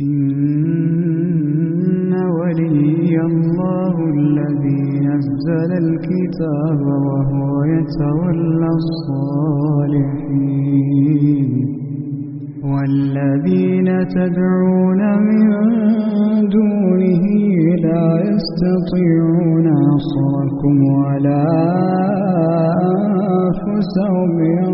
إن ولي الله الذي نزل الكتاب وهو يتولى الصالحين والذين تدعون من دونه لا يستطيعون نصركم ولا أنفسهم ينصرون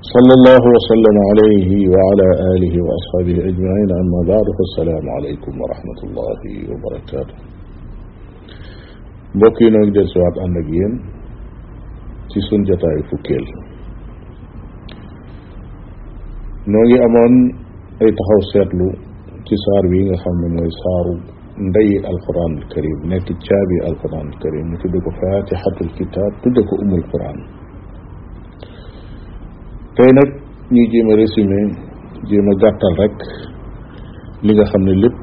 صلى الله وسلم عليه وعلى آله وأصحابه أجمعين أما بعد فالسلام عليكم ورحمة الله وبركاته بوكي نوجد دير عن أنجين في سنجة فوكيل نوجد أمان أي تخو سيطلو تسار بين نخم من ويسار ندي القرآن الكريم نتي القرآن الكريم نتي فاتحة الكتاب تدوك أم القرآن tey nag ñuy jéem a résumé gàttal rek li nga xam ne lépp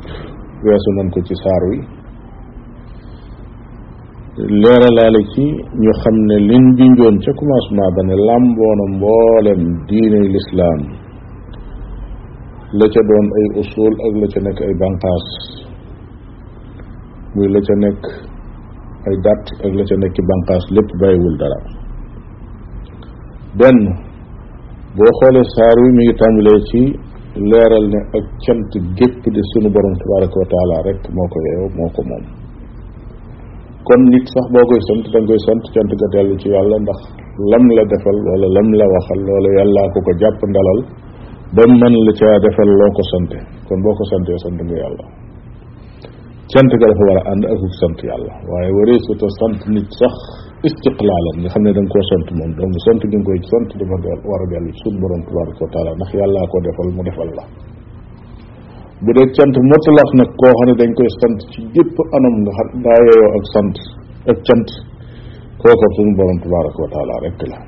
weesu nañ ko ci saar wi leeralaale ci ñu xam ne liñ junjoon ca commencement ba ne làmboona mboolem diiney lislaam la ca doon ay usul ak la ca nekk ay banqaas muy la ca nekk ay dàtt ak la ca nekk banqaas lépp bàyyiwul dara benn boo xoolee saar wi mi ngi tàmbalee ci leeral ne ak cant gépp di sunu borom tabaraka wa taala rek moo ko yeew moo ko moom kon nit sax boo koy sant da koy sant cant ko dellu ci yàlla ndax lam la defal wala lam la waxal loolu yàllaa ko ko jàpp ndalal ba man la caa defal loo ko sante kon boo ko santee sant nga yàlla cant ga dafa war a ànd ak sant yàlla waaye waree suta sant nit sax استقلالا خا نني دنجو سونت موم دونك سونت دي نكوي سونت دي مودال وارا ديال سود بروم تبار كو تعالى نخ يالا كو ديفال مو ديفال لا بودي سونت مطلق نك كو خا نني دنجو سونت سي ديپ انام نخ دا يو اك سونت اك سونت كو كو سون بروم تبار كو تعالى رك لا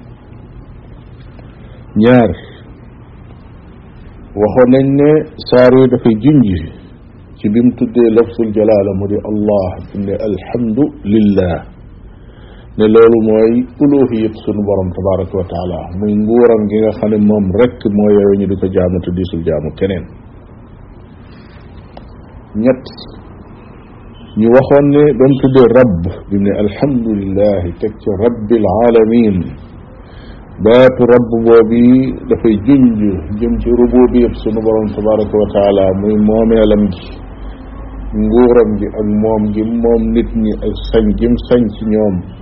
نيار waxo nañ ne saare dafay junji ci bim tuddee lafsul jalaala mu di allah ne alhamdu lillah ne loolu mooy uluhiyat sunu borom tabaraka wa taala muy nguuram gi nga xam ne moom rek moo yowe ñu di ko jaamu te diisul jaamu keneen ñett ñu waxoon ne ba tudde tuddee rabb bi mu ne alhamdulilah teg ci rabbil alamin baatu rabb boobi dafay junj jëm ci rububiyat sunu borom tabaraka wa taala muy moomeelam gi nguuram gi ak moom gi moom nit ñi ak sañ gi sañ ci ñoom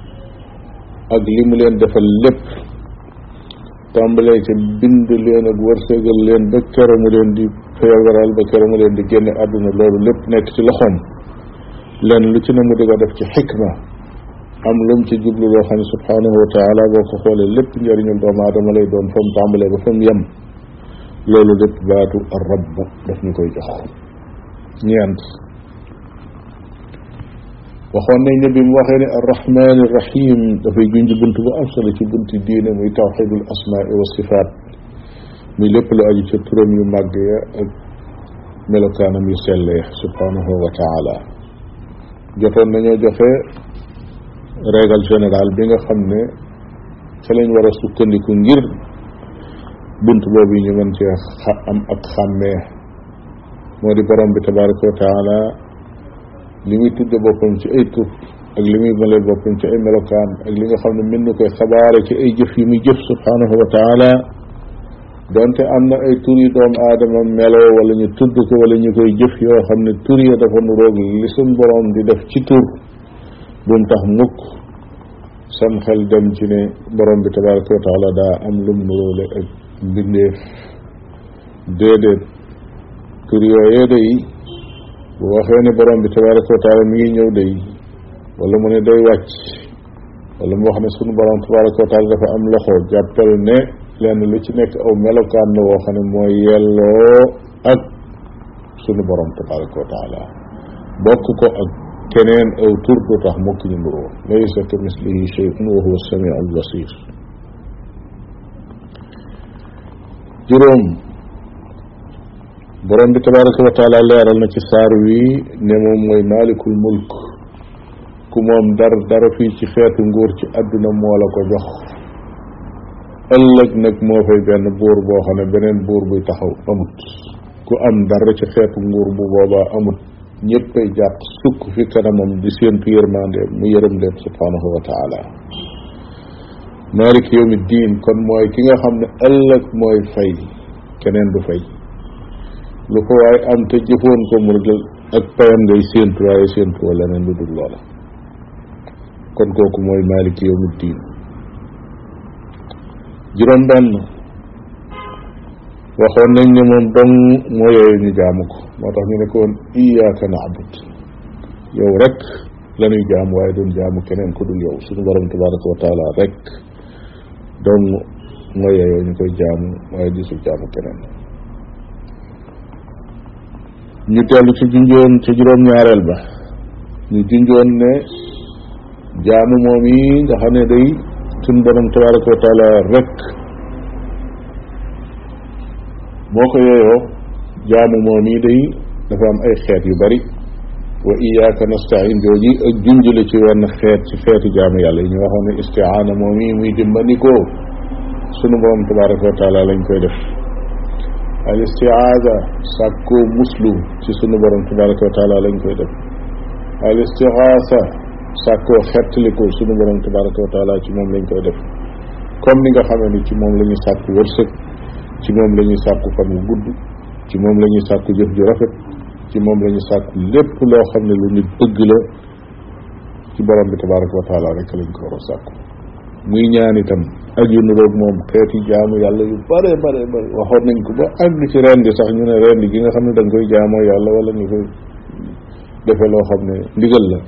ak li mu leen defal lépp tàmbalee ca bind leen ak wërsëgal leen ba kero mu leen di feebaral ba kero mu leen di génne àdduna loolu lépp nekk ci loxoom leen lu ci ne mu di ko def ci xikma am lu mu ci jublu loo xam ne subhanahu wa taala boo ko xoolee lépp njëriñul doomu aadama lay doon fa mu tàmbalee ba fa mu yem loolu lépp baatu rabb daf ñu koy jox ñeent waxoon nañ ne bi mu waxee ne arrahman arrahim dafay junj bunt bu am solo ci bunti diine muy tawxidul asma wa sifaat muy lépp lu aju ca turam yu màgg ya ak melokaanam yu sell ya subhanahu wa taala jotoon nañoo joxe régal général bi nga xam ne fa lañ war a sukkandiku ngir bunt boobu ñu mën cee am ak xàmmee moo di borom bi tabaraka wa taala li tudde boppam ci ay tur ak li male boppam ci ay melokaan ak li nga xam ne mën koy xabaare ci ay jëf yi muy jëf subhanahu wa taala donte am na ay tur yu doomu aadama meloo wala ñu tudd ko wala ñu koy jëf yoo xam ne tur ya dafa nu nuroog li sun borom di def ci tur bum tax mukk sam xel dem ci ne borom bi tabaraka wa taala daa am lum nuroole ak mbindeef déedéet tur yooyee day bu waxee ne borom bi tabaraka wa taala mi ngi ñëw day wala mu ne day wàcc wala mu wax ne sunu borom tabaraka wa taala dafa am loxo jàppal ne lenn lu ci nekk aw melokaan la woo xam ne mooy yelloo ak sunu borom tabaraka wa taala bokk ko ak keneen aw tur du tax mukk ñu nuroo laysa ka mislihi shay'un wa huwa samiu albasir juróom borom bi tabaraka wa taala leeral na ci saar wi ne moom mooy malikul mulk ku moom dar dara fii ci xeetu nguur ci àdduna moo la ko jox ëllëg nag moo fay benn buur boo xam ne beneen buur buy taxaw amut ku am dara ci xeetu nguur bu boobaa amut ñëppay jàpp sukk fi kanamam di séentu yërmande mu yërëm leen subhanahu wa taala malik yowmi diin kon mooy ki nga xam ne ëllëg mooy fay keneen du fay lu ko waaye am te jëfoon ko mu dal ak payam ngay séentu waaye séentu ko leneen lu dul loola kon kooku mooy maaliki yawmu diin juróom benn waxoon nañ ne moom dong moo yooyu ñu jaamu ko moo tax ñu ne ko woon iyaaka naabud yow rek la ñuy jaamu waaye doon jaamu keneen ku dul yow suñu borom tabaraka wa rek dong moo yooyu ñu koy jaamu waaye gisul jaamu keneen ñu dellu ci junjoon ci juróom ba ñu junjoon ne jaamu moom yi nga xam ne day suñ borom tabaraka wa moo ko yeyoo jaamu moom yi day dafa am ay xeet yu bari wa iyaaka nastain jooji ak junjule ci wenn xeet ci xeeti jaamu yàlla yi ñu waxoon ne istiaana moom yi muy dimbandikoo sunu borom tabaraka wa taala lañ koy def al-isti'aza sakko muslu ci sunu borom tabaaraku taala lañ koy def al-istighatha sakko xettaliku sunu borom tabaaraku taala ci mom lañ koy def comme ni nga xamee ni ci mom lañu sakku sàkku ci mom lañu sakku fam gudd ci mom lañu sakku jëf ju rafet ci mom lañu sakku lepp lo lu nit bëgg la ci borom bi tabaaraku taala rek lañ ko wara sakku muy ñaan itam ak yu niroog moom xeeti jaamu yàlla yu bare bare bare waxoon nañ ko ba àgg ci rendi sax ñu ne rendi gi nga xam ne da koy jaamoo yàlla wala nga koy defee loo xam ne ndigal la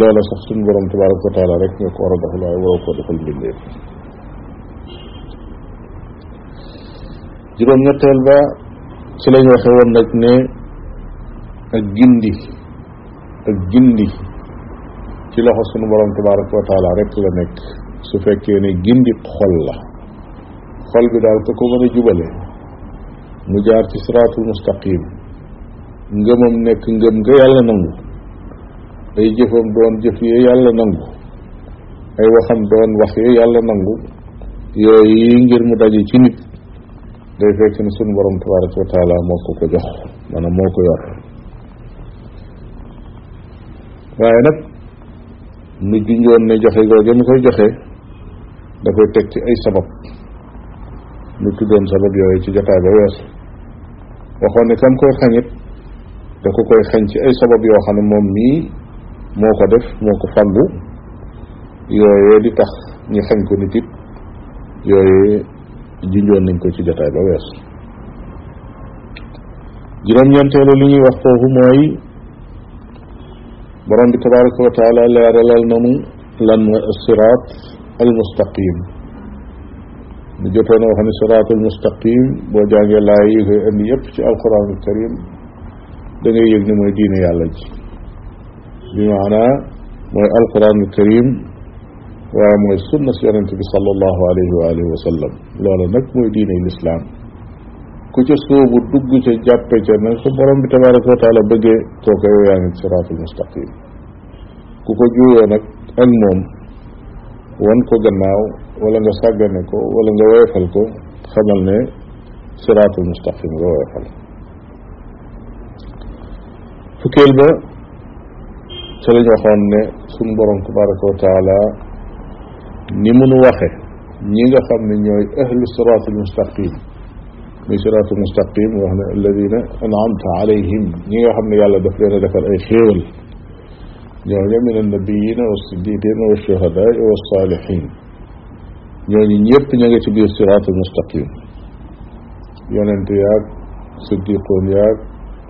loola sax suñu borom tabaraka wa taala rek nga ba ci lañ ci loxo suñu borom tabaraka wa rek la nekk su fekkee ne gindi xol la xol bi daal ka ko mën a jubale mu jaar ci siraatul mustaqim ngëmam nekk ngëm nga yàlla nangu ay jëfam doon jëf yee yàlla nangu ay waxam doon wax yee yàlla nangu yooyu yi ngir mu daje ci nit day fekk ne sunu borom tabaraka wa moo ko ko jox maanaam moo ko yor waaye nag mu junjoon ne joxe googe mu koy joxe da koy teg ci ay sabab ñu tuddoon sabab yooyu ci jotaay ba wees waxoon ne kam koy xañit da ko koy xañ ci ay sabab yoo xam ne moom mii moo ko def moo ko fàllu yooyee di tax ñu xañ ko nit it yooyee jinjoon nañ ko ci jotaay ba wees juróom ñeenteelu li ñuy wax foofu mooy borom bi tabaraka wa taala leeralal nanu lan mooy asirat المستقيم نجتنا وحن صراط المستقيم بوجاني لا يغ ان يبت القران الكريم دغي يغ نمو دين يالا بمعنى موي القران الكريم وموي سنه يونت بي صلى الله عليه واله وسلم لولا نك موي دين الاسلام ku ca soobu dugg ca jàppe ca na su borom bi tabaraka wa taala bëggee kooku yow yaa ngi siraatul mustaqim ku ko juyoo nag ak won ko gannaaw wala nga sàggane ko wala nga woyofal ko xamal ne siraatul mustaqim nga woyofal fukkeel ba ca lañ waxoon ne sun borom tabaraka wa taala ni munu waxe ñi nga xam ne ñooy ahlu siraatul mustaqim muy siraatul mustaqim wax ne alladina anamta alayhim ñi nga xam ne yàlla daf leen a defal ay xéewal ñooñu min annabiyina wa siddiqina wa shuhadaai wa salihin ñooñu ñëpp ña nga ci biir siraat al mustaqim yonent yaag siddiqoon yaag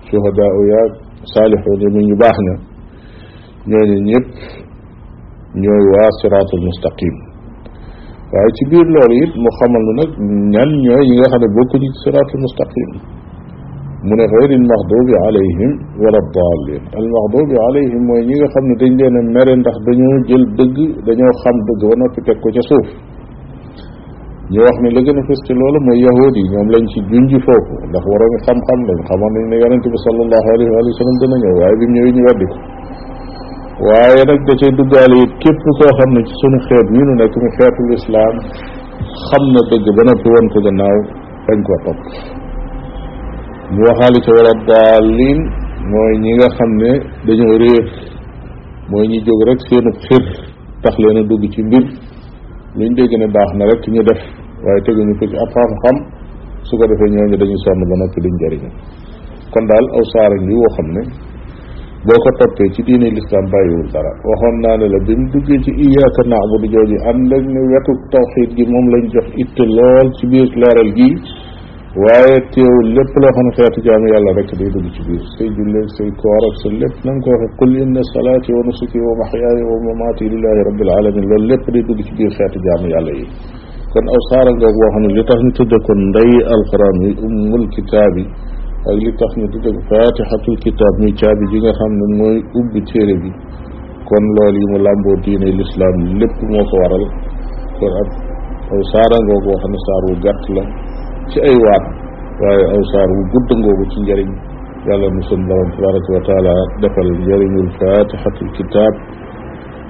shuhadaau yaag saalixoon ya ñu baax ña ñooñu ñëpp ñooy waa siraat al mustaqim waaye ci biir loolu it mu xamal nu nag ñan ñooy ñi nga xam ne bokkuñu ci siraat al mustaqim من غير المغضوب عليهم ولا الضالين المغضوب عليهم وين يجا خم ندين جانا مرن دخ دنيو جل بغ دنيو خم بغ ونوك تكو جسوف يوحني لغن فسكي لولا مو يهودي يوم لنشي جنجي فوق دخ ورامي خم خم لن خمان لن يغن تبا صلى الله عليه وآله وسلم دنيا وعي بم يوين يوادك وعي نك دشي دبا علي كيف نكو خم نجسون خير مين ونكو مخير الإسلام خم نتجبنا فوان تدناو فنكو أطلق mu waxaale ca wala dalin moy ñi nga xamne dañu reef moy ñi jog rek seenu xef tax leena dugg ci mbir luñ dégg ne baax na rek ñu def waaye teguñu ko ci afaf xam su ko defé ñoo ñu dañu sonn ba nak duñ jariñu kon dal aw saara ñu wo xamne boko topé ci diiné l'islam bayu dara waxon na la bim mu ci iyyaka na'budu jooju ànd ak ne wetu tawxid gi mom lañ jox itte lool ci biir leeral gi waaye teewul lépp loo xam ne xeetu jaamu yàlla rek day dugg ci biir say julle say koor ak sa lépp na nga ko waxee qul inna salaati wa nusuki wa maxyaaya wa mamaati lillahi rabbil alamin loolu lépp day dugg ci biir xeetu jaamu yàlla yi kon aw saara ngoog boo xam ne li tax ñu tudde ko ndey alquran muy ummul kitaab yi ak li tax ñu tudde ko fatixatul kitaab muy caabi ji nga xam ne mooy ubbi téere bi kon loolu yi mu làmboo diine lislaam lépp moo ko waral kon ab aw saara ngoog boo xam ne saar wu gàtt la ci ay waat waaye aw saar wu gudd ngoogu ci njariñ yàlla na sunu borom tabaraka wa taala defal njëriñul fatixatul kitaab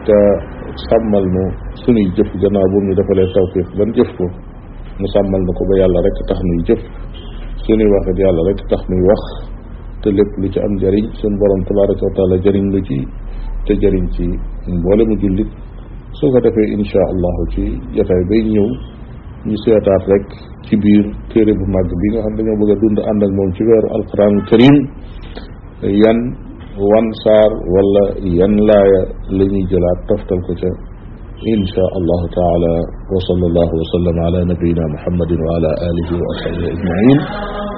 te sàmmal nu sunuy jëf gannaaw bu ñu defalee tawfiq ban jëf ko mu sàmmal nu ko ba yàlla rek tax nuy jëf sunuy wax yàlla rek tax nuy wax te lépp lu ci am njëriñ sunu borom tabaraka wa jariñ jëriñ ci te jëriñ ci mboole mu jullit su ko defee incha allahu ci jotaay bay ñëw ñu seetaat rek ci biir téere bu màgg bi nga xam dañoo bëgg a dund ànd ak moom ci weeru alquran karim yan wan saar wala yan laaya la ñuy jëlaat toftal ko ca إن شاء الله تعالى وصلى الله وسلم على نبينا محمد وعلى آله وأصحابه أجمعين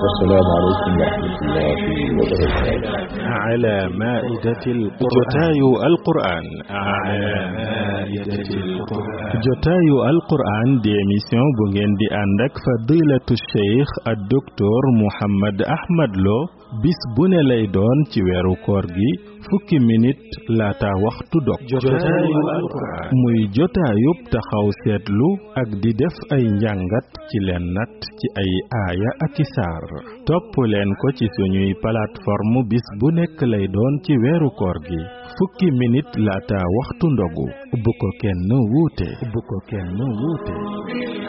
والسلام عليكم ورحمة الله وبركاته على مائدة القرآن جتاي القرآن على مائدة القرآن جتاي القرآن دي ميسيون بوغين دي اندك فضيلة الشيخ الدكتور محمد أحمد لو bis bu ne lay doon ci weeru koor gi fukki minit laata waxtu dog muy jotaayub taxaw seetlu ak di def ay njàngat ci leen nat ci ay aaya ak saar topp leen ko ci suñuy plateforme bis bu nekk lay doon ci weeru koor gi fukki minit laata waxtu ndogu bu ko kenn wuute bu ko kenn wuute